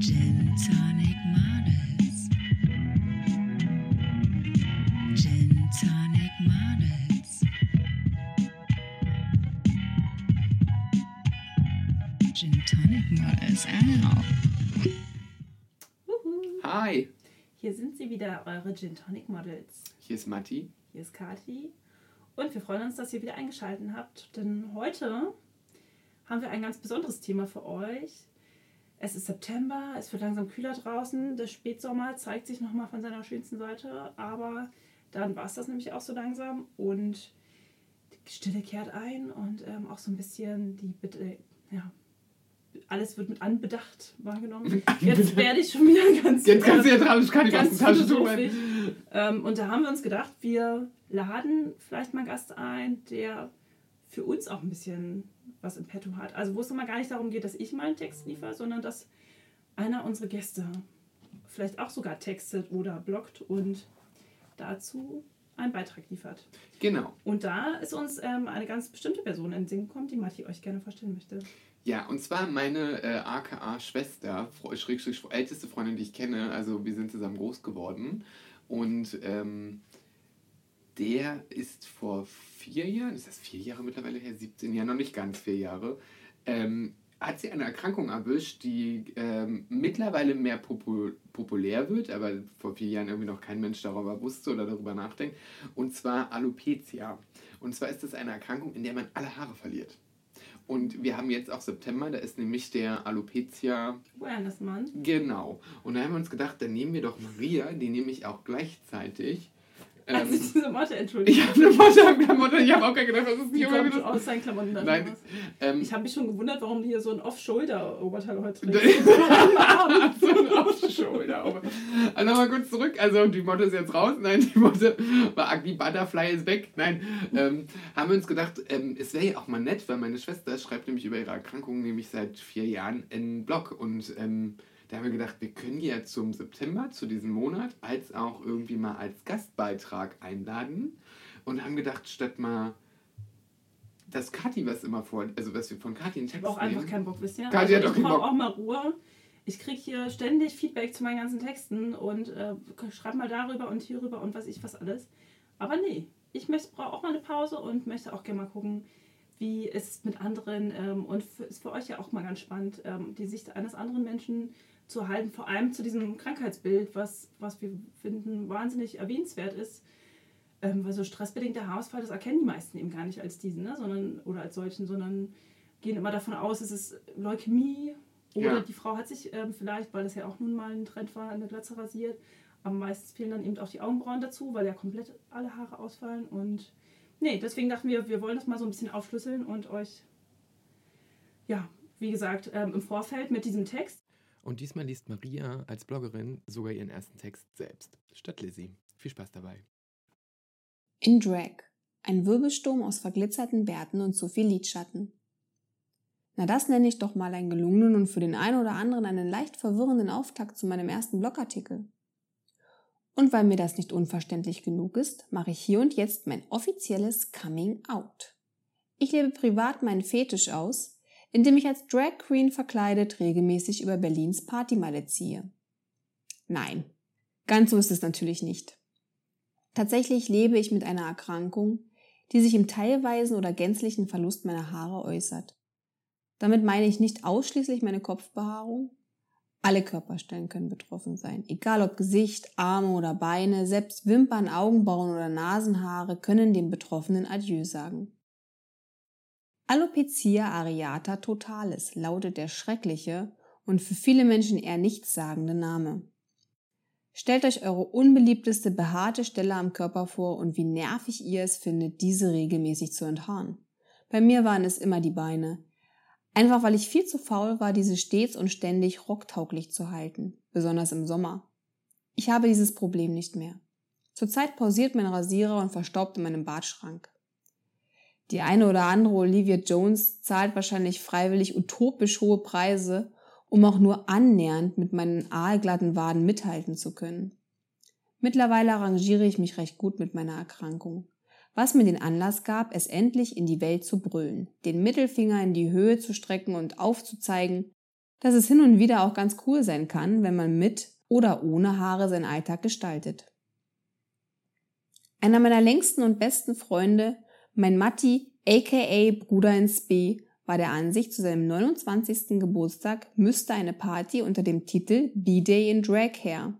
Gin Tonic Models. Gin Tonic Models. Gin Tonic Models. Ow. Uhu. Hi, Hier sind sie wieder, eure Gin Tonic Models. hier ist Matti. Hier ist Kati. Und wir freuen uns, dass ihr wieder eingeschaltet habt, denn heute haben wir ein ganz besonderes Thema für euch. Es ist September, es wird langsam kühler draußen, der Spätsommer zeigt sich nochmal von seiner schönsten Seite, aber dann war es das nämlich auch so langsam und die Stille kehrt ein und ähm, auch so ein bisschen die, Bede- ja, alles wird mit Anbedacht wahrgenommen. Jetzt werde ich schon wieder ganz Jetzt kannst du ja dran, ich kann die ganz tun. philosophisch. Ähm, und da haben wir uns gedacht, wir laden vielleicht mal einen Gast ein, der für uns auch ein bisschen was im Petto hat. Also wo es mal gar nicht darum geht, dass ich mal einen Text liefere, sondern dass einer unserer Gäste vielleicht auch sogar textet oder bloggt und dazu einen Beitrag liefert. Genau. Und da ist uns ähm, eine ganz bestimmte Person in den Sinn gekommen, die Matti euch gerne vorstellen möchte. Ja, und zwar meine äh, AKA-Schwester, Schrägstrich älteste Freundin, die ich kenne. Also wir sind zusammen groß geworden. Und ähm, der ist vor vier Jahren, ist das vier Jahre mittlerweile her? 17 Jahre, noch nicht ganz vier Jahre, ähm, hat sie eine Erkrankung erwischt, die ähm, mittlerweile mehr popu populär wird, aber vor vier Jahren irgendwie noch kein Mensch darüber wusste oder darüber nachdenkt. Und zwar Alopecia. Und zwar ist das eine Erkrankung, in der man alle Haare verliert. Und wir haben jetzt auch September, da ist nämlich der Alopecia Awareness Mann. Genau. Und da haben wir uns gedacht, dann nehmen wir doch Maria, die nehme ich auch gleichzeitig. Ähm, Also diese Mathe, entschuldigung. ich habe eine Mutter am Klamotten, ich habe auch gar gedacht, das ist Die nicht immer wieder. aus seinen Klamotten dann Nein. Ähm, Ich habe mich schon gewundert, warum du hier so ein Off-Shoulder-Oberteil heute so trägst. ein Aufschulter. Also nochmal kurz zurück. Also die Motte ist jetzt raus. Nein, die Motte war Ugly Butterfly ist weg. Nein, ähm, haben wir uns gedacht, ähm, es wäre ja auch mal nett, weil meine Schwester schreibt nämlich über ihre Erkrankung nämlich seit vier Jahren einen Blog. Und ähm, da haben wir gedacht, wir können die ja zum September, zu diesem Monat, als auch irgendwie mal als Gastbeitrag einladen. Und haben gedacht, statt mal dass Kathi was immer vor, also was wir von Kathi in Ich Text habe auch einfach nehmen. keinen Bock, wisst ihr? Kathi hat also auch ich brauche auch mal Ruhe. Ich kriege hier ständig Feedback zu meinen ganzen Texten und äh, schreib mal darüber und hierüber und was ich was alles. Aber nee, ich brauche auch mal eine Pause und möchte auch gerne mal gucken, wie es mit anderen ähm, und für, ist für euch ja auch mal ganz spannend, ähm, die Sicht eines anderen Menschen zu erhalten, vor allem zu diesem Krankheitsbild, was, was wir finden wahnsinnig erwähnenswert ist. Ähm, weil so stressbedingter Haarausfall, das erkennen die meisten eben gar nicht als diesen, ne? sondern, oder als solchen, sondern gehen immer davon aus, es ist Leukämie oder Ja. die Frau hat sich ähm, vielleicht, weil das ja auch nun mal ein Trend war, eine Glatze rasiert. Aber meistens fehlen dann eben auch die Augenbrauen dazu, weil ja komplett alle Haare ausfallen. Und nee, deswegen dachten wir, wir wollen das mal so ein bisschen aufschlüsseln und euch, ja, wie gesagt, ähm, im Vorfeld mit diesem Text. Und diesmal liest Maria als Bloggerin sogar ihren ersten Text selbst, statt Lizzie. Viel Spaß dabei. In Drag. Ein Wirbelsturm aus verglitzerten Bärten und zu viel Lidschatten. Na, das nenne ich doch mal einen gelungenen und für den einen oder anderen einen leicht verwirrenden Auftakt zu meinem ersten Blogartikel. Und weil mir das nicht unverständlich genug ist, mache ich hier und jetzt mein offizielles Coming Out. Ich lebe privat meinen Fetisch aus, indem ich als Drag Queen verkleidet regelmäßig über Berlins Partymeile ziehe. Nein, ganz so ist es natürlich nicht. Tatsächlich lebe ich mit einer Erkrankung, die sich im teilweisen oder gänzlichen Verlust meiner Haare äußert. Damit meine ich nicht ausschließlich meine Kopfbehaarung. Alle Körperstellen können betroffen sein, egal ob Gesicht, Arme oder Beine, selbst Wimpern, Augenbrauen oder Nasenhaare können dem Betroffenen Adieu sagen. Alopecia areata totalis lautet der schreckliche und für viele Menschen eher nichtssagende Name. Stellt euch eure unbeliebteste behaarte Stelle am Körper vor und wie nervig ihr es findet, diese regelmäßig zu enthaaren. Bei mir waren es immer die Beine. Einfach weil ich viel zu faul war, diese stets und ständig rocktauglich zu halten, besonders im Sommer. Ich habe dieses Problem nicht mehr. Zurzeit pausiert mein Rasierer und verstaubt in meinem Badschrank. Die eine oder andere Olivia Jones zahlt wahrscheinlich freiwillig utopisch hohe Preise, um auch nur annähernd mit meinen aalglatten Waden mithalten zu können. Mittlerweile arrangiere ich mich recht gut mit meiner Erkrankung, was mir den Anlass gab, es endlich in die Welt zu brüllen, den Mittelfinger in die Höhe zu strecken und aufzuzeigen, dass es hin und wieder auch ganz cool sein kann, wenn man mit oder ohne Haare seinen Alltag gestaltet. Einer meiner längsten und besten Freunde, mein Matti, aka Bruder ins B, war der Ansicht, zu seinem 29. Geburtstag müsste eine Party unter dem Titel B-Day in Drag her.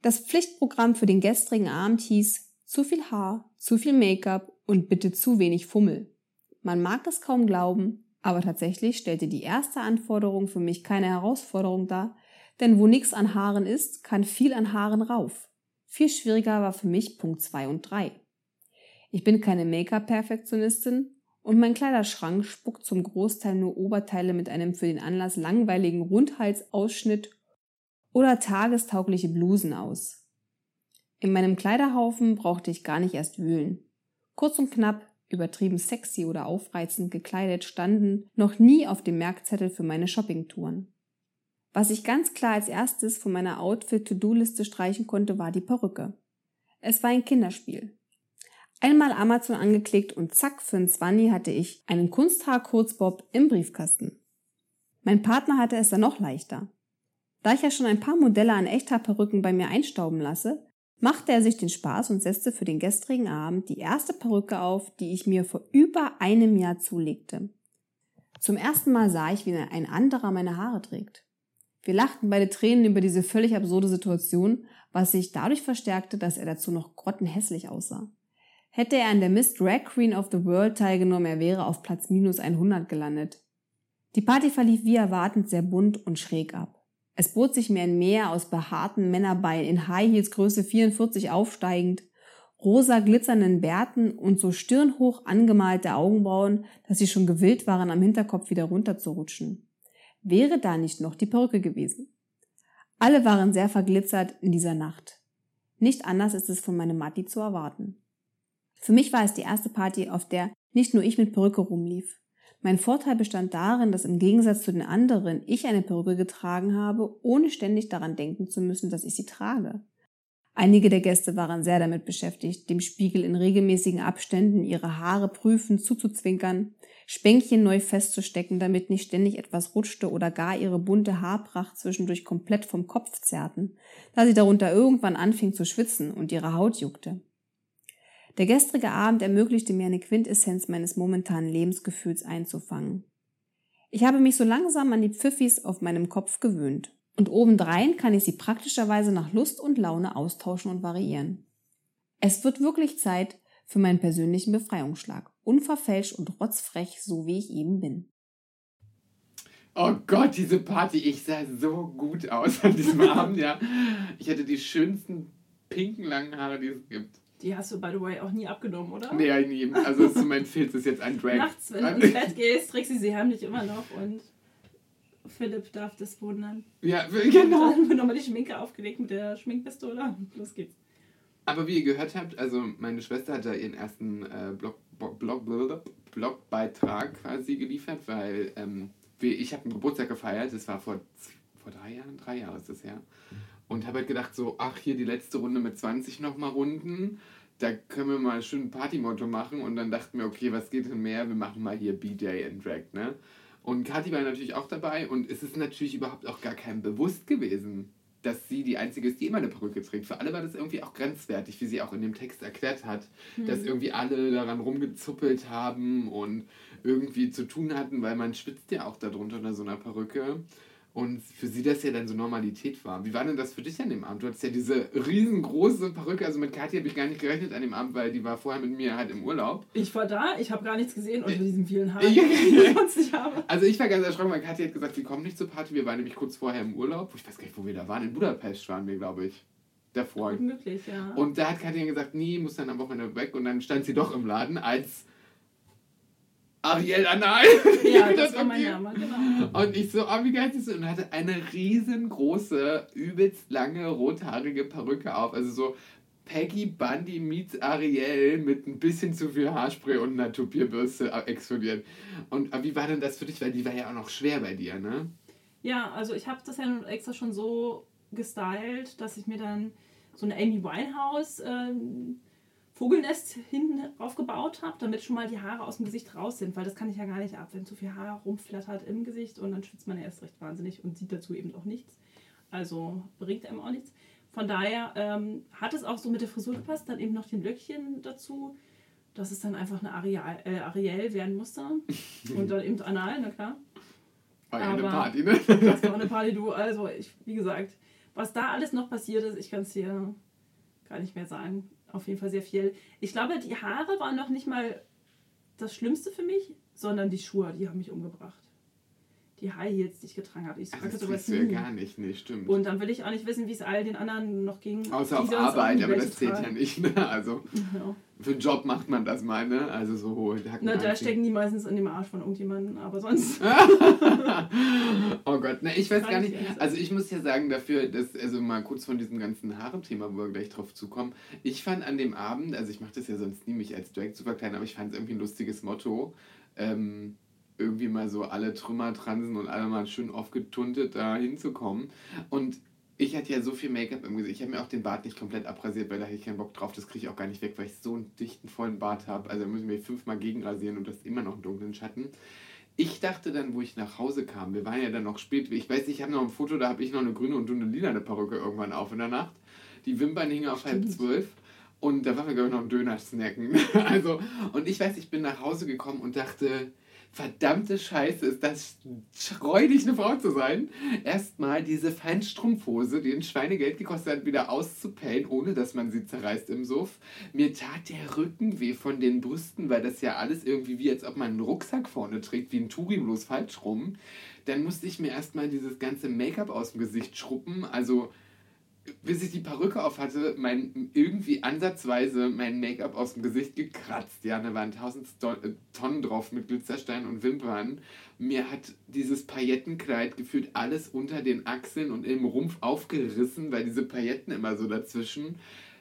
Das Pflichtprogramm für den gestrigen Abend hieß zu viel Haar, zu viel Make-up und bitte zu wenig Fummel. Man mag es kaum glauben, aber tatsächlich stellte die erste Anforderung für mich keine Herausforderung dar, denn wo nichts an Haaren ist, kann viel an Haaren rauf. Viel schwieriger war für mich Punkt 2 und 3. Ich bin keine Make-up-Perfektionistin und mein Kleiderschrank spuckt zum Großteil nur Oberteile mit einem für den Anlass langweiligen Rundhalsausschnitt oder tagestaugliche Blusen aus. In meinem Kleiderhaufen brauchte ich gar nicht erst wühlen. Kurz und knapp, übertrieben sexy oder aufreizend gekleidet standen noch nie auf dem Merkzettel für meine Shoppingtouren. Was ich ganz klar als erstes von meiner Outfit-To-Do-Liste streichen konnte, war die Perücke. Es war ein Kinderspiel. Einmal Amazon angeklickt und zack, für ein Zwanni hatte ich einen Kunsthaar-Kurzbob im Briefkasten. Mein Partner hatte es dann noch leichter. Da ich ja schon ein paar Modelle an echter Perücken bei mir einstauben lasse, machte er sich den Spaß und setzte für den gestrigen Abend die erste Perücke auf, die ich mir vor über einem Jahr zulegte. Zum ersten Mal sah ich, wie ein anderer meine Haare trägt. Wir lachten beide Tränen über diese völlig absurde Situation, was sich dadurch verstärkte, dass er dazu noch grottenhässlich aussah. Hätte er an der Miss Drag Queen of the World teilgenommen, er wäre auf Platz minus 100 gelandet. Die Party verlief wie erwartend sehr bunt und schräg ab. Es bot sich mir ein Meer aus behaarten Männerbeinen in High Heels Größe 44 aufsteigend, rosa glitzernden Bärten und so stirnhoch angemalte Augenbrauen, dass sie schon gewillt waren, am Hinterkopf wieder runterzurutschen. Wäre da nicht noch die Perücke gewesen? Alle waren sehr verglitzert in dieser Nacht. Nicht anders ist es von meinem Matti zu erwarten. Für mich war es die erste Party, auf der nicht nur ich mit Perücke rumlief. Mein Vorteil bestand darin, dass im Gegensatz zu den anderen ich eine Perücke getragen habe, ohne ständig daran denken zu müssen, dass ich sie trage. Einige der Gäste waren sehr damit beschäftigt, dem Spiegel in regelmäßigen Abständen ihre Haare prüfend zuzuzwinkern, Spänkchen neu festzustecken, damit nicht ständig etwas rutschte oder gar ihre bunte Haarpracht zwischendurch komplett vom Kopf zerrten, da sie darunter irgendwann anfing zu schwitzen und ihre Haut juckte. Der gestrige Abend ermöglichte mir eine Quintessenz meines momentanen Lebensgefühls einzufangen. Ich habe mich so langsam an die Pfiffis auf meinem Kopf gewöhnt. Und obendrein kann ich sie praktischerweise nach Lust und Laune austauschen und variieren. Es wird wirklich Zeit für meinen persönlichen Befreiungsschlag. Unverfälscht und rotzfrech, so wie ich eben bin. Oh Gott, diese Party, ich sah so gut aus an diesem Abend, ja. Ich hatte die schönsten pinken langen Haare, die es gibt. Die hast du, by the way, auch nie abgenommen, oder? Nee, nie. Also ist mein Filz ist jetzt ein Drag. Nachts, wenn du ins Bett gehst, trägst du sie heimlich immer noch und Philipp darf das wundern. Ja, genau. Dann wird nochmal die Schminke aufgelegt mit der Schminkpistole. Los geht's. Aber wie ihr gehört habt, also meine Schwester hat da ihren ersten äh, Blog, Blog, Blog, Blogbeitrag quasi geliefert, weil ähm, ich habe einen Geburtstag gefeiert, das war vor, vor drei Jahren, drei Jahre ist das her. Und habe halt gedacht, so, ach, hier die letzte Runde mit 20 nochmal runden. Da können wir mal schön ein Partymotto machen. Und dann dachten wir, okay, was geht denn mehr? Wir machen mal hier BJ and Drag, ne? Und Kathi war natürlich auch dabei. Und es ist natürlich überhaupt auch gar keinem bewusst gewesen, dass sie die Einzige ist, die immer eine Perücke trägt. Für alle war das irgendwie auch grenzwertig, wie sie auch in dem Text erklärt hat, hm. dass irgendwie alle daran rumgezuppelt haben und irgendwie zu tun hatten, weil man schwitzt ja auch darunter unter so einer Perücke. Und für sie das ja dann so Normalität war. Wie war denn das für dich an dem Abend? Du hattest ja diese riesengroße Perücke. Also mit Kathi habe ich gar nicht gerechnet an dem Abend, weil die war vorher mit mir halt im Urlaub. Ich war da, ich habe gar nichts gesehen unter diesen vielen Haaren, die ich sonst nicht habe. Also ich war ganz erschrocken, weil Kathi hat gesagt, sie kommt nicht zur Party. Wir waren nämlich kurz vorher im Urlaub. Ich weiß gar nicht, wo wir da waren. In Budapest waren wir, glaube ich. Davor. Möglich, ja. Und da hat Kathi gesagt, nee, muss dann am Wochenende weg. Und dann stand sie doch im Laden als Ariel Anal. Ja, das war mein Name, genau. Und ich so, oh, wie geil ist das? Und hatte eine riesengroße, übelst lange, rothaarige Perücke auf. Also so Peggy Bundy meets Ariel mit ein bisschen zu viel Haarspray und einer Tupierbürste explodiert. Und wie war denn das für dich? Weil die war ja auch noch schwer bei dir, ne? Ja, also ich habe das ja extra schon so gestylt, dass ich mir dann so eine Amy Winehouse ähm, Vogelnest hinten aufgebaut habe, damit schon mal die Haare aus dem Gesicht raus sind, weil das kann ich ja gar nicht ab, wenn zu viel Haar rumflattert im Gesicht und dann schwitzt man ja erst recht wahnsinnig und sieht dazu eben auch nichts. Also bringt einem auch nichts. Von daher ähm, hat es auch so mit der Frisur gepasst, dann eben noch den Löckchen dazu, dass es dann einfach eine Ariel, äh, Ariel werden musste. Und dann eben anal, na klar. War ja eine Party, ne? Das war eine Party, du. Also, ich, wie gesagt, was da alles noch passiert ist, ich kann es dir gar nicht mehr sagen. Auf jeden Fall sehr viel. Ich glaube, die Haare waren noch nicht mal das Schlimmste für mich, sondern die Schuhe, die haben mich umgebracht. Die High Heels, die ich getragen habe. Ich Ach, das sowas ja gar nicht, nee, stimmt. Und dann will ich auch nicht wissen, wie es all den anderen noch ging. Außer auf Arbeit, aber das zählt ja nicht, ne? Also Ja. für einen Job macht man das mal, ne? Also so hohe Hacken Na, da anziehen. stecken die meistens in dem Arsch von irgendjemandem, aber sonst. oh Gott, ne, ich weiß gar ich nicht. Also ich muss ja sagen dafür, dass, also mal kurz von diesem ganzen Haare-Thema, wo wir gleich drauf zukommen. Ich fand an dem Abend, also ich mache das ja sonst nie, mich als Drag zu verkleiden, aber ich fand es irgendwie ein lustiges Motto. Ähm, irgendwie mal so alle Trümmer transen und alle mal schön aufgetuntet da hinzukommen. Und ich hatte ja so viel Make-up im Gesicht. Ich habe mir auch den Bart nicht komplett abrasiert, weil da hätte ich keinen Bock drauf. Das kriege ich auch gar nicht weg, weil ich so einen dichten, vollen Bart habe. Also da muss ich mir fünfmal gegenrasieren und das immer noch einen dunklen Schatten. Ich dachte dann, wo ich nach Hause kam, wir waren ja dann noch spät, ich weiß, ich habe noch ein Foto, da habe ich noch eine grüne und du eine lila Perücke irgendwann auf in der Nacht. Die Wimpern hingen auf halb Stimmt. zwölf und da waren wir, glaube ich, noch einen Döner snacken. also, und ich weiß, ich bin nach Hause gekommen und dachte, verdammte Scheiße, ist das räudig, eine Frau zu sein. Erstmal diese Feinstrumpfhose, die ein Schweinegeld gekostet hat, wieder auszupellen, ohne dass man sie zerreißt im Suff. Mir tat der Rücken weh von den Brüsten, weil das ja alles irgendwie wie, als ob man einen Rucksack vorne trägt, wie ein Touring, bloß falsch rum. Dann musste ich mir erstmal dieses ganze Make-up aus dem Gesicht schruppen. Also, bis ich die Perücke auf hatte, mein irgendwie ansatzweise mein Make-up aus dem Gesicht gekratzt. Ja, da waren tausend äh, Tonnen drauf mit Glitzerstein und Wimpern. Mir hat dieses Paillettenkleid gefühlt alles unter den Achseln und im Rumpf aufgerissen, weil diese Pailletten immer so dazwischen.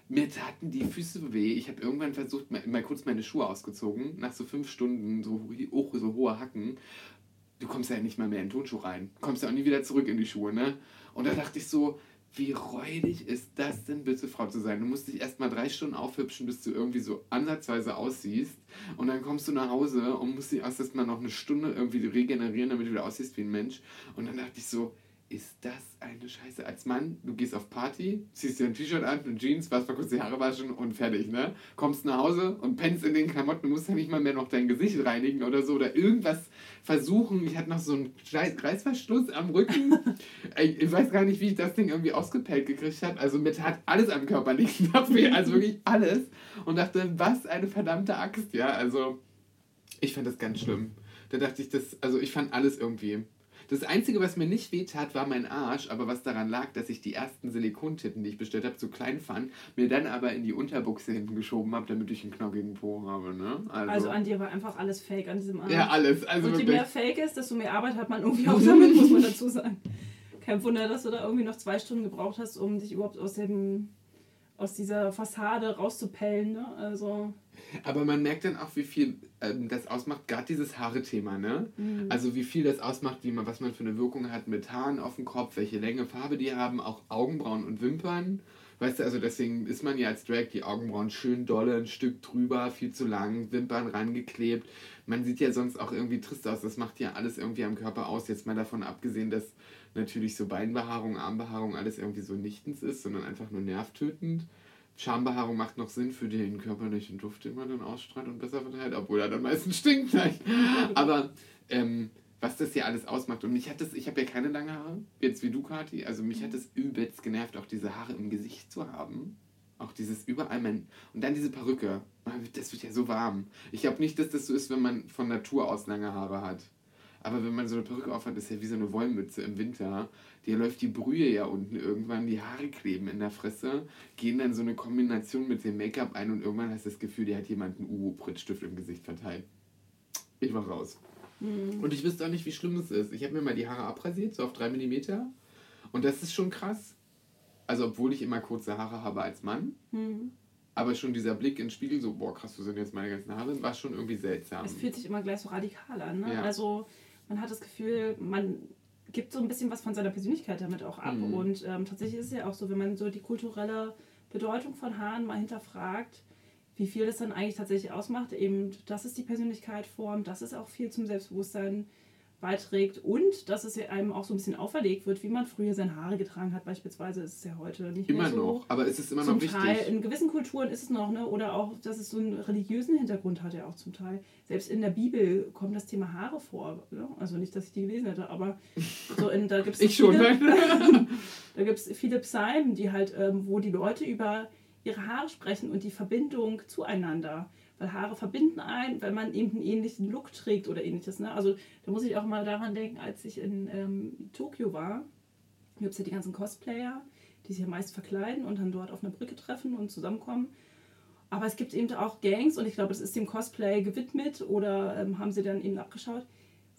Mir taten die Füße weh. Ich habe irgendwann versucht, mal, mal kurz meine Schuhe ausgezogen. Nach so fünf Stunden, so, hoch, so hohe Hacken. Du kommst ja nicht mal mehr in den Turnschuh rein. Kommst ja auch nie wieder zurück in die Schuhe, ne? Und da dachte ich so, wie räudig ist das denn bitte, Frau zu sein? Du musst dich erst mal drei Stunden aufhübschen, bis du irgendwie so ansatzweise aussiehst. Und dann kommst du nach Hause und musst dich erst mal noch eine Stunde irgendwie regenerieren, damit du wieder aussiehst wie ein Mensch. Und dann dachte ich so, ist das eine Scheiße? Als Mann, du gehst auf Party, ziehst dir ein T-Shirt an, eine Jeans, warst mal kurz die Haare waschen und fertig, ne? Kommst nach Hause und pennst in den Klamotten, du musst ja nicht mal mehr noch dein Gesicht reinigen oder so oder irgendwas versuchen. Ich hatte noch so einen Scheiß- Reißverschluss am Rücken. ich weiß gar nicht, wie ich das Ding irgendwie ausgepellt gekriegt habe. Also mir tat alles am Körper nach weh, also wirklich alles. Und dachte, was eine verdammte Axt, ja. Also ich fand das ganz schlimm. Da dachte ich, das, also ich fand alles irgendwie. Das Einzige, was mir nicht wehtat, war mein Arsch, aber was daran lag, dass ich die ersten Silikontitten, die ich bestellt habe, zu klein fand, mir dann aber in die Unterbuchse hinten geschoben habe, damit ich einen knockigen Po habe, ne? Also an dir war einfach alles fake an diesem Abend. ja, alles. Also und je mehr Fake ist, desto mehr Arbeit hat man irgendwie auch damit, muss man dazu sagen. Kein Wunder, dass du da irgendwie noch zwei Stunden gebraucht hast, um dich überhaupt aus dem aus dieser Fassade rauszupellen. Ne? Also, Aber man merkt dann auch, wie viel ähm, das ausmacht, gerade dieses Haare-Thema, ne? Mhm. Also wie viel das ausmacht, wie man, was man für eine Wirkung hat mit Haaren auf dem Kopf, welche Länge, Farbe die haben, auch Augenbrauen und Wimpern. Weißt du, also deswegen ist man ja als Drag die Augenbrauen schön dolle, ein Stück drüber, viel zu lang, Wimpern rangeklebt. Man sieht ja sonst auch irgendwie trist aus. Das macht ja alles irgendwie am Körper aus. Jetzt mal davon abgesehen, dass natürlich so Beinbehaarung, Armbehaarung alles irgendwie so nichtens ist, sondern einfach nur nervtötend. Schambehaarung macht noch Sinn für den körperlichen Duft, den man dann ausstrahlt und besser verteilt, obwohl er dann meistens stinkt. Nein. Aber ähm, was das hier alles ausmacht. Und mich hat das, ich habe ja keine lange Haare, jetzt wie du, Kathi. Also mich hat das übelst genervt, auch diese Haare im Gesicht zu haben. Auch dieses überall mein. Und dann diese Perücke. Das wird ja so warm. Ich glaube nicht, dass das so ist, wenn man von Natur aus lange Haare hat. Aber wenn man so eine Perücke aufhat, ist ja wie so eine Wollmütze im Winter. Dir läuft die Brühe ja unten irgendwann, die Haare kleben in der Fresse, gehen dann so eine Kombination mit dem Make-up ein und irgendwann hast du das Gefühl, dir hat jemand einen Uhu-Prittstift im Gesicht verteilt. Ich war raus. Mhm. Und ich wüsste auch nicht, wie schlimm es ist. Ich habe mir mal die Haare abrasiert, so auf 3 mm. Und das ist schon krass. Also, obwohl ich immer kurze Haare habe als Mann. Mhm. Aber schon dieser Blick ins Spiegel, so, boah, krass, wo sind jetzt meine ganzen Haare, war schon irgendwie seltsam. Es fühlt sich immer gleich so radikal an. Ne? Ja. Also man hat das Gefühl, man gibt so ein bisschen was von seiner Persönlichkeit damit auch ab. Mhm. Und ähm, tatsächlich ist es ja auch so, wenn man so die kulturelle Bedeutung von Haaren mal hinterfragt, wie viel das dann eigentlich tatsächlich ausmacht. Eben, dass es die Persönlichkeit formt, dass es auch viel zum Selbstbewusstsein beiträgt und dass es ja einem auch so ein bisschen auferlegt wird, wie man früher seine Haare getragen hat. Beispielsweise ist es ja heute nicht Immer mehr so. noch, aber es ist immer zum noch wichtig. Teil, in gewissen Kulturen ist es noch, ne? oder auch, dass es so einen religiösen Hintergrund hat ja auch zum Teil. Selbst in der Bibel kommt das Thema Haare vor. Ne? Also nicht, dass ich die gelesen hätte, aber so in, da gibt es viele, da gibt's viele Psalmen, die halt, ähm, wo die Leute über ihre Haare sprechen und die Verbindung zueinander. Weil Haare verbinden ein, wenn man eben einen ähnlichen Look trägt oder ähnliches. Ne? Also da muss ich auch mal daran denken, als ich in ähm, Tokio war, gibt es ja die ganzen Cosplayer, die sich ja meist verkleiden und dann dort auf einer Brücke treffen und zusammenkommen. Aber es gibt eben auch Gangs und ich glaube, das ist dem Cosplay gewidmet oder ähm, haben sie dann eben abgeschaut,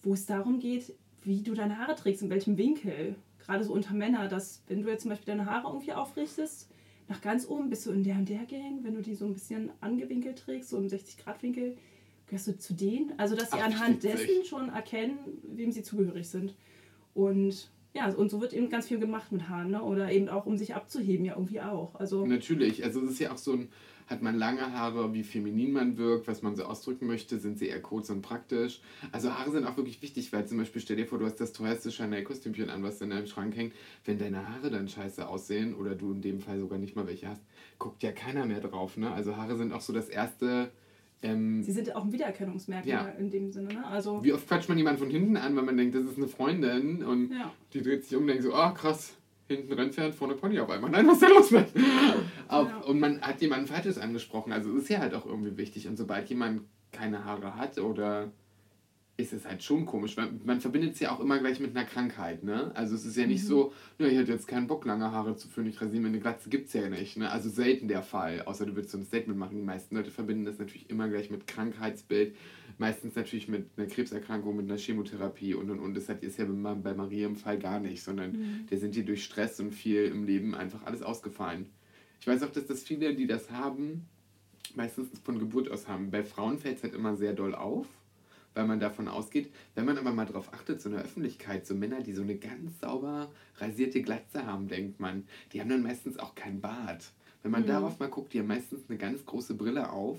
wo es darum geht, wie du deine Haare trägst, in welchem Winkel. Gerade so unter Männer, dass wenn du jetzt zum Beispiel deine Haare irgendwie aufrichtest, nach ganz oben bist du in der und der Gang, wenn du die so ein bisschen angewinkelt trägst, so im 60-Grad-Winkel, gehörst du zu denen. Also, dass sie Ach, anhand dessen schon erkennen, wem sie zugehörig sind. Und ja, und so wird eben ganz viel gemacht mit Haaren, ne? Oder eben auch, um sich abzuheben, ja irgendwie auch. Also, Natürlich, also es ist ja auch so ein, hat man lange Haare, wie feminin man wirkt, was man so ausdrücken möchte, sind sie eher kurz und praktisch. Also Haare sind auch wirklich wichtig, weil zum Beispiel stell dir vor, du hast das teuerste Chanel-Kostümchen an, was in deinem Schrank hängt. Wenn deine Haare dann scheiße aussehen oder du in dem Fall sogar nicht mal welche hast, guckt ja keiner mehr drauf. Ne? Also Haare sind auch so das erste... Ähm, sie sind ja auch ein Wiedererkennungsmerkmal Ja. in dem Sinne, ne? Also, wie oft quatscht man jemanden von hinten an, wenn man denkt, das ist eine Freundin und ja. die dreht sich um und denkt so, ah krass, hinten Rennpferd, vorne Pony auf einmal. Nein, was ist da los mit? Ja. Und man hat jemanden Falsches angesprochen. Also es ist ja halt auch irgendwie wichtig. Und sobald jemand keine Haare hat oder ist es halt schon komisch. weil Man verbindet es ja auch immer gleich mit einer Krankheit, ne? Also es ist ja nicht Mhm. so, ja, ich hätte jetzt keinen Bock, lange Haare zu führen, ich rasiere mir eine Glatze, gibt's ja nicht, ne? Also selten der Fall, außer du willst so ein Statement machen. Die meisten Leute verbinden das natürlich immer gleich mit Krankheitsbild, meistens natürlich mit einer Krebserkrankung, mit einer Chemotherapie und und und. Das hat- ist ja bei bei Maria im Fall gar nicht, sondern Mhm. der sind hier durch Stress und viel im Leben einfach alles ausgefallen. Ich weiß auch, dass das viele, die das haben, meistens von Geburt aus haben. Bei Frauen fällt es halt immer sehr doll auf, weil man davon ausgeht. Wenn man aber mal drauf achtet, so in der Öffentlichkeit, so Männer, die so eine ganz sauber rasierte Glatze haben, denkt man, die haben dann meistens auch kein Bart. Wenn man Mhm. darauf mal guckt, die haben meistens eine ganz große Brille auf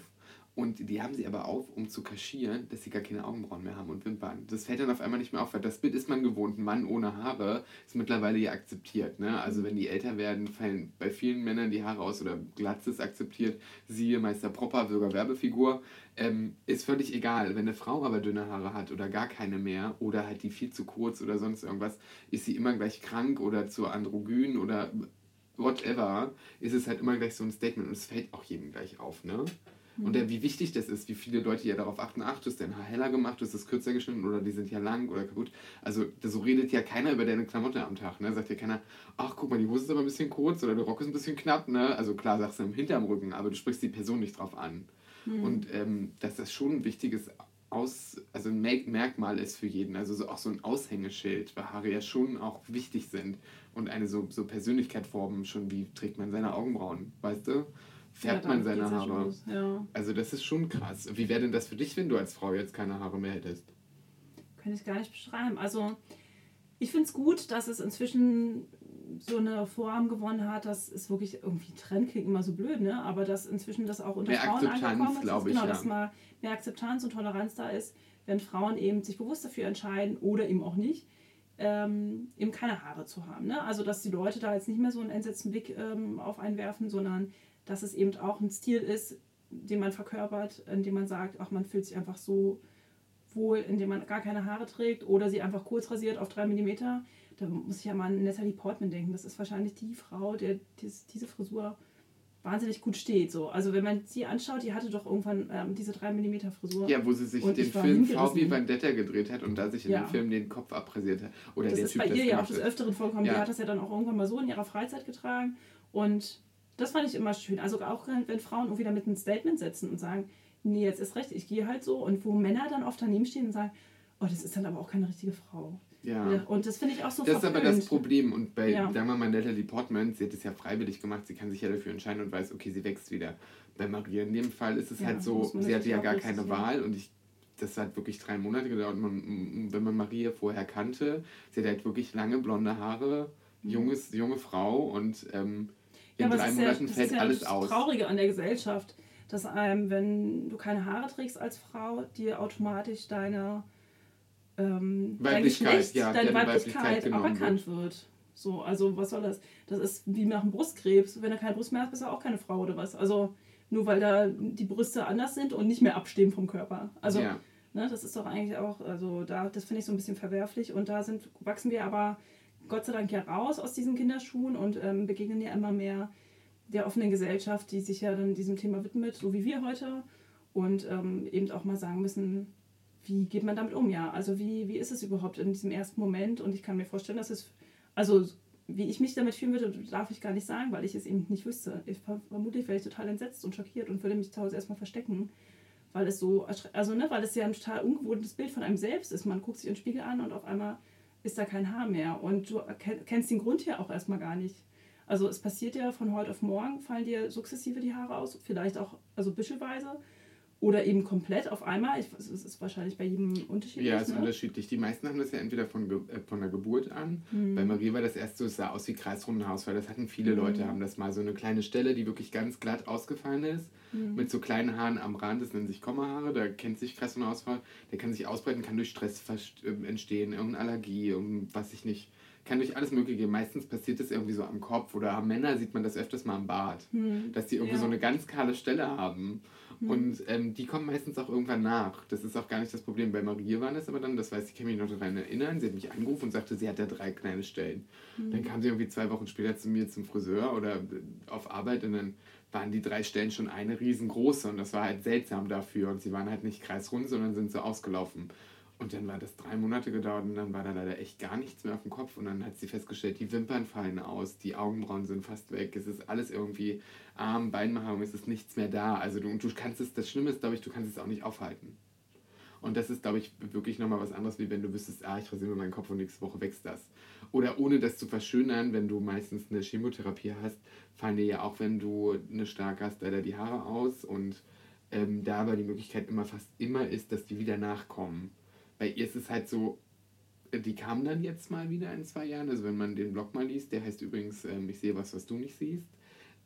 und die haben sie aber auf, um zu kaschieren, dass sie gar keine Augenbrauen mehr haben und Wimpern. Das fällt dann auf einmal nicht mehr auf, weil das Bild ist man gewohnt. Ein Mann ohne Haare ist mittlerweile ja akzeptiert. Ne? Also wenn die älter werden, fallen bei vielen Männern die Haare aus oder Glatze ist akzeptiert. Siehe Meister Propper, sogar Werbefigur. Ähm, ist völlig egal. Wenn eine Frau aber dünne Haare hat oder gar keine mehr oder halt die viel zu kurz oder sonst irgendwas, ist sie immer gleich krank oder zu androgyn oder whatever, ist es halt immer gleich so ein Statement und es fällt auch jedem gleich auf, ne? Und der, wie wichtig das ist, wie viele Leute ja darauf achten, ach, du hast dein Haar heller gemacht, du hast es kürzer geschnitten oder die sind ja lang oder kaputt. Also so redet ja keiner über deine Klamotte am Tag, ne? Sagt ja keiner, ach guck mal, die Hose ist aber ein bisschen kurz oder der Rock ist ein bisschen knapp, ne? Also klar sagst du im hinterm Rücken, aber du sprichst die Person nicht drauf an. Und ähm, dass das schon ein wichtiges Aus, also ein Merk- Merkmal ist für jeden, also so, auch so ein Aushängeschild, weil Haare ja schon auch wichtig sind und eine so, so Persönlichkeit formen, schon wie trägt man seine Augenbrauen, weißt du? Färbt man seine Haare. Ja. Also das ist schon krass. Wie wäre denn das für dich, wenn du als Frau jetzt keine Haare mehr hättest? Kann ich gar nicht beschreiben. Also, ich finde es gut, dass es inzwischen so eine Form gewonnen hat, dass es wirklich irgendwie Trend klingt immer so blöd, ne? Aber dass inzwischen das auch unter Mehr Frauen angekommen ist. glaub ich, genau, ja. dass mal mehr Akzeptanz und Toleranz da ist, wenn Frauen eben sich bewusst dafür entscheiden oder eben auch nicht, ähm, eben keine Haare zu haben. Ne? Also dass die Leute da jetzt nicht mehr so einen entsetzten Blick ähm, auf einen werfen, sondern dass es eben auch ein Stil ist, den man verkörpert, indem man sagt, ach, man fühlt sich einfach so wohl, indem man gar keine Haare trägt oder sie einfach kurz rasiert auf 3 mm. Da muss ich ja mal an Natalie Portman denken. Das ist wahrscheinlich die Frau, der dies, diese Frisur wahnsinnig gut steht. So. Also wenn man sie anschaut, die hatte doch irgendwann ähm, diese 3 mm Frisur. Ja, wo sie sich den Film. V wie Vendetta gedreht hat und da sich in Ja. dem Film den Kopf abrasiert hat. Oder das der ist Typ, bei ihr ja auch des. Öfteren vorgekommen. Ja. Die hat das ja dann auch irgendwann mal so in ihrer Freizeit getragen. Und das fand ich immer schön. Also auch wenn Frauen irgendwie damit ein Statement setzen und sagen, nee, jetzt ist recht, ich gehe halt so. Und wo Männer dann oft daneben stehen und sagen, oh, das ist dann aber auch keine richtige Frau. Ja. Und das finde ich auch so Das ist aber verpönt. das Problem. Und bei, Ja. sagen wir mal, Natalie Portman, sie hat es ja freiwillig gemacht, sie kann sich ja dafür entscheiden und weiß, okay, sie wächst wieder. Bei Maria in dem Fall ist es Ja, halt so, sie hatte ja gar keine berücksichtigen. Wahl und ich, das hat wirklich drei Monate gedauert. Man, wenn man Maria vorher kannte, sie hat halt wirklich lange blonde Haare, junges, junge Frau und ähm, in. Ja, aber drei es ist ja, Monaten das fällt ist ja alles das aus. Traurige an der Gesellschaft, dass einem, wenn du keine Haare trägst als Frau, dir automatisch deine ähm, Weiblichkeit, Geschlecht, ja, deine Weiblichkeit, Weiblichkeit aberkannt wird. So, also was soll das? Das ist wie nach dem Brustkrebs. Wenn du keine Brust mehr hast, bist du auch keine Frau oder was. Also nur weil da die Brüste anders sind und nicht mehr abstehen vom Körper. Also ja. Ne, das ist doch eigentlich auch, also da, das finde ich so ein bisschen verwerflich. Und da sind, wachsen wir aber Gott sei Dank ja raus aus diesen Kinderschuhen und ähm, begegnen ja immer mehr der offenen Gesellschaft, die sich ja dann diesem Thema widmet, so wie wir heute. Und ähm, eben auch mal sagen müssen, wie geht man damit um, ja? Also wie, wie ist es überhaupt in diesem ersten Moment? Und ich kann mir vorstellen, dass es, also wie ich mich damit fühlen würde, darf ich gar nicht sagen, weil ich es eben nicht wüsste. Ich, vermutlich wäre ich total entsetzt und schockiert und würde mich zu Hause erstmal verstecken weil es so, also ne, weil es ja ein total ungewohntes Bild von einem selbst ist. Man guckt sich den Spiegel an und auf einmal ist da kein Haar mehr. Und du kennst den Grund ja auch erstmal gar nicht. Also es passiert ja von heute auf morgen, fallen dir sukzessive die Haare aus, vielleicht auch also büschelweise. Oder eben komplett auf einmal. Es ist wahrscheinlich bei jedem unterschiedlich. Ja, es ist ne? unterschiedlich. Die meisten haben das ja entweder von, äh, von der Geburt an. Mhm. Bei Marie war das erst so, es sah aus wie kreisrunden Haarausfall. Das hatten viele Leute, haben das mal so eine kleine Stelle, die wirklich ganz glatt ausgefallen ist. Mhm. Mit so kleinen Haaren am Rand, das nennen sich Kommahaare, da kennt sich kreisrunder Ausfall. Der kann sich ausbreiten, kann durch Stress verst- äh, entstehen, irgendeine Allergie, irgend- was ich nicht. Kann durch alles Mögliche gehen. Meistens passiert das irgendwie so am Kopf oder am Männer sieht man das öfters mal am Bart. Mhm. Dass die irgendwie Ja. so eine ganz kahle Stelle haben. Und ähm, die kommen meistens auch irgendwann nach. Das ist auch gar nicht das Problem. Bei Marie waren das aber dann, das weiß ich, kann mich noch daran erinnern. Sie hat mich angerufen und sagte, sie hat da drei kleine Stellen. Dann kam sie irgendwie zwei Wochen später zu mir zum Friseur oder äh, auf Arbeit und dann waren die drei Stellen schon eine riesengroße und das war halt seltsam dafür. Und sie waren halt nicht kreisrund, sondern sind so ausgelaufen. Und dann war das drei Monate gedauert und dann war da leider echt gar nichts mehr auf dem Kopf. Und dann hat sie festgestellt, die Wimpern fallen aus, die Augenbrauen sind fast weg, es ist alles irgendwie Arm, Beinbehaarung, es ist nichts mehr da. Also du, du kannst es, das Schlimme ist, glaube ich, du kannst es auch nicht aufhalten. Und das ist, glaube ich, wirklich nochmal was anderes, wie wenn du wüsstest, ah, ich rasiere meinen Kopf und nächste Woche wächst das. Oder ohne das zu verschönern, wenn du meistens eine Chemotherapie hast, fallen dir ja auch, wenn du eine stark hast, leider die Haare aus. Und ähm, da aber die Möglichkeit immer fast immer ist, dass die wieder nachkommen. Bei ihr ist es halt so, äh, die kamen dann jetzt mal wieder in zwei Jahren. Also wenn man den Blog mal liest, der heißt übrigens, ähm, ich sehe was, was du nicht siehst,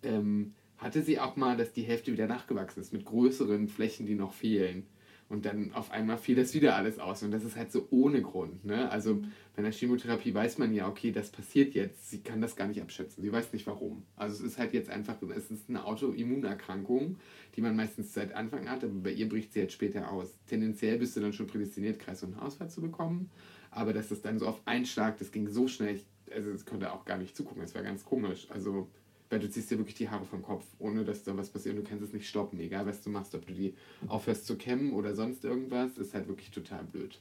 ähm, hatte sie auch mal, dass die Hälfte wieder nachgewachsen ist mit größeren Flächen, die noch fehlen. Und dann auf einmal fiel das wieder alles aus. Und das ist halt so ohne Grund. Ne? Also bei der Chemotherapie weiß man ja, okay, das passiert jetzt. Sie kann das gar nicht abschätzen. Sie weiß nicht warum. Also es ist halt jetzt einfach, es ist eine Autoimmunerkrankung, die man meistens seit Anfang hat, aber bei ihr bricht sie jetzt später aus. Tendenziell bist du dann schon prädestiniert, Kreis- und Haarausfall zu bekommen. Aber dass das dann so auf einen Schlag, das ging so schnell, ich, also es konnte auch gar nicht zugucken. Es war ganz komisch. Also weil du ziehst dir wirklich die Haare vom Kopf, ohne dass da was passiert. Und du kannst es nicht stoppen, egal was du machst, ob du die aufhörst zu kämmen oder sonst irgendwas, ist halt wirklich total blöd.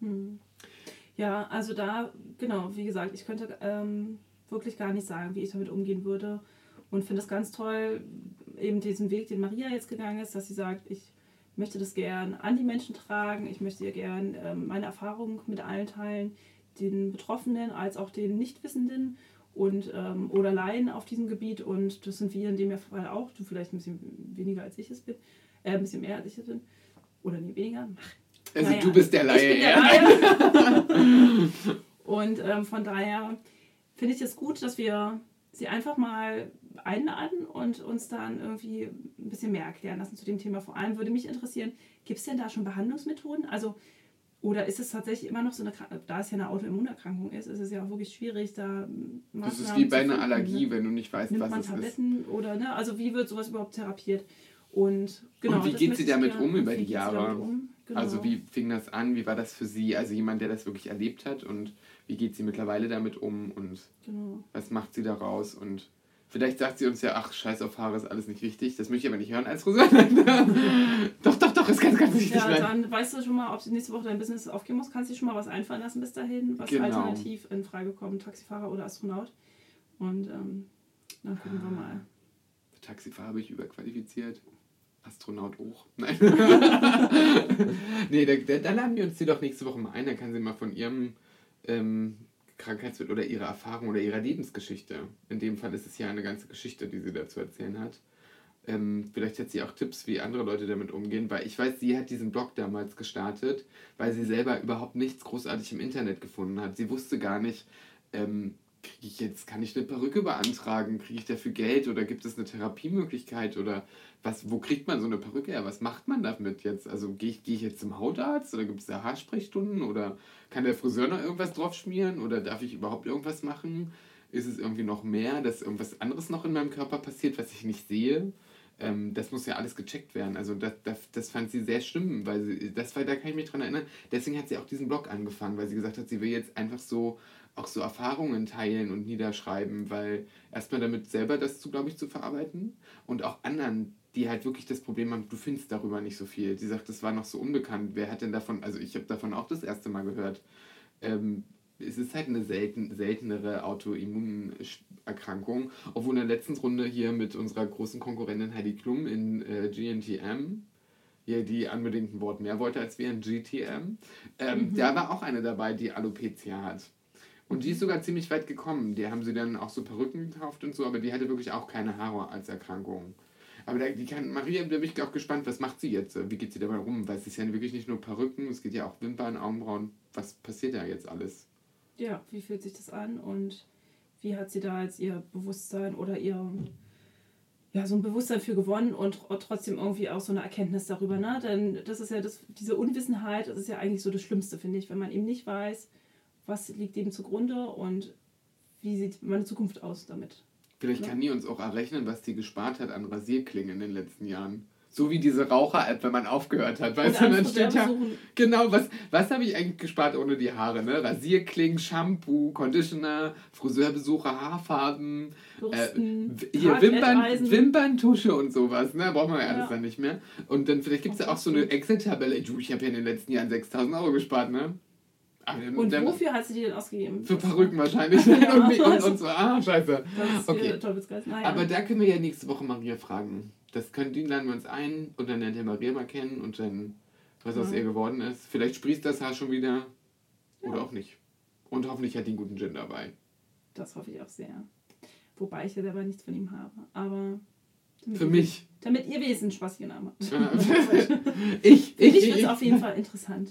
Hm. Ja, also da, genau, wie gesagt, ich könnte ähm, wirklich gar nicht sagen, wie ich damit umgehen würde. Und finde es ganz toll, eben diesen Weg, den Maria jetzt gegangen ist, dass sie sagt, ich möchte das gern an die Menschen tragen, ich möchte ihr gern ähm, meine Erfahrung mit allen teilen, den Betroffenen als auch den Nichtwissenden und ähm, oder Laien auf diesem Gebiet. Und das sind wir in dem Fall auch, du vielleicht ein bisschen weniger als ich es bin, äh, ein bisschen mehr als ich es bin. Oder nee, weniger. Also Naja, du bist der ich Laie, bin der. Laie. Und ähm, von daher finde ich es gut, dass wir sie einfach mal einladen und uns dann irgendwie ein bisschen mehr erklären lassen zu dem Thema. Vor allem würde mich interessieren, gibt es denn da schon Behandlungsmethoden? Also, oder ist es tatsächlich immer noch so eine Krankheit, da es ja eine Autoimmunerkrankung ist, ist es ja auch wirklich schwierig, da Maßnahmen Das ist wie bei einer finden, Allergie, ne? wenn du nicht weißt, Nimmt was man es ist. Tabletten oder, ne? Also wie wird sowas überhaupt therapiert? Und genau. Und wie geht sie damit um über die Jahre? um? Genau. Also wie fing das an? Wie war das für sie? Also jemand, der das wirklich erlebt hat und wie geht sie mittlerweile damit um und Genau. was macht sie daraus? Und vielleicht sagt sie uns ja, ach, scheiß auf Haare, ist alles nicht wichtig. Das möchte ich aber nicht hören als Friseur. doch, doch, doch, ist ganz, ganz wichtig. Ja, dann weißt du schon mal, ob du nächste Woche dein Business aufgeben musst, kannst du dir schon mal was einfallen lassen bis dahin, was Genau. alternativ in Frage kommt, Taxifahrer oder Astronaut. Und ähm, dann gucken wir mal. Taxifahrer habe ich überqualifiziert. Astronaut auch. Nein. nee, da, da, dann laden wir uns die doch nächste Woche mal ein. Dann kann sie mal von ihrem ähm, Krankheitsbild oder ihrer Erfahrung oder ihrer Lebensgeschichte. In dem Fall ist es ja eine ganze Geschichte, die sie da zu erzählen hat. Ähm, vielleicht hat sie auch Tipps, wie andere Leute damit umgehen, weil ich weiß, sie hat diesen Blog damals gestartet, weil sie selber überhaupt nichts großartig im Internet gefunden hat. Sie wusste gar nicht, ähm, kriege ich jetzt, kann ich eine Perücke beantragen? Kriege ich dafür Geld oder gibt es eine Therapiemöglichkeit oder was, wo kriegt man so eine Perücke her? Was macht man damit jetzt? Also gehe ich, geh ich jetzt zum Hautarzt oder gibt es da Haarsprechstunden oder kann der Friseur noch irgendwas drauf schmieren oder darf ich überhaupt irgendwas machen? Ist es irgendwie noch mehr, dass irgendwas anderes noch in meinem Körper passiert, was ich nicht sehe? Ähm, das muss ja alles gecheckt werden. Also das, das, das fand sie sehr schlimm, weil sie, das war, da kann ich mich dran erinnern. Deswegen hat sie auch diesen Blog angefangen, weil sie gesagt hat, sie will jetzt einfach so auch so Erfahrungen teilen und niederschreiben, weil erstmal damit selber das zu, glaube ich, zu verarbeiten und auch anderen, die halt wirklich das Problem haben, du findest darüber nicht so viel. Sie sagt, das war noch so unbekannt. Wer hat denn davon, also ich habe davon auch das erste Mal gehört. Ähm, es ist halt eine selten, seltenere Autoimmunerkrankung, obwohl in der letzten Runde hier mit unserer großen Konkurrentin Heidi Klum in äh, GNTM, hier die unbedingt ein Wort mehr wollte als wir in GTM, ähm, Mhm. da war auch eine dabei, die Alopecia hat. Und die ist sogar ziemlich weit gekommen. Die haben sie dann auch so Perücken gekauft und so, aber die hatte wirklich auch keine Haare als Erkrankung. Aber da, die kann, Maria, da bin ich auch gespannt, was macht sie jetzt? Wie geht sie dabei rum? Weil es ist ja wirklich nicht nur Perücken, es geht ja auch Wimpern, Augenbrauen. Was passiert da jetzt alles? Ja, wie fühlt sich das an und wie hat sie da jetzt ihr Bewusstsein oder ihr ja, so ein Bewusstsein für gewonnen und tr- trotzdem irgendwie auch so eine Erkenntnis darüber, ne? Denn das ist ja das, diese Unwissenheit, das ist ja eigentlich so das Schlimmste, finde ich, wenn man eben nicht weiß, was liegt dem zugrunde und wie sieht meine Zukunft aus damit. Vielleicht Ja. kann die uns auch errechnen, was die gespart hat an Rasierklingen in den letzten Jahren. So wie diese Raucher-App, wenn man aufgehört hat. Weißt du, dann steht ja. Genau, was, was habe ich eigentlich gespart ohne die Haare? Ne? Rasierklingen, Shampoo, Conditioner, Friseurbesuche, Haarfarben, Bürsten, w- hier Wimpern. Wimperntusche und sowas. Ne? Braucht man ja alles Ja. dann nicht mehr. Und dann vielleicht gibt es ja auch so eine Excel-Tabelle. Ich habe ja in den letzten Jahren 6000 Euro gespart, ne? Aber dann, Und wofür hat sie die denn ausgegeben? Für Perücken wahrscheinlich. Ja. und, und, und so, ah, scheiße. Okay. Naja. Aber da können wir ja nächste Woche Maria fragen. Das können, die laden wir uns ein und dann lernt ihr Maria mal kennen und dann, was aus Ja. ihr geworden ist. Vielleicht sprießt das Haar schon wieder oder Ja. auch nicht. Und hoffentlich hat die einen guten Gin dabei. Das hoffe ich auch sehr. Wobei ich ja selber nichts von ihm habe. Aber Für ihr- mich. Damit ihr wenigstens spaßigen Abend habt. ich, Für ich, mich ich, wird es ich. auf jeden Fall interessant.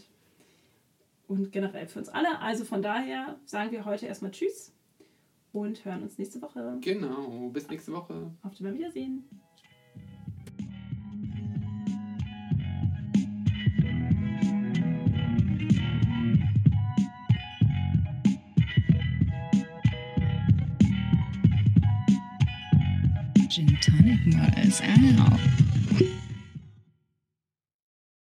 Und generell für uns alle. Also von daher sagen wir heute erstmal Tschüss und hören uns nächste Woche. Genau, bis nächste Woche. Auf Wiedersehen. Gin Tonic Models out.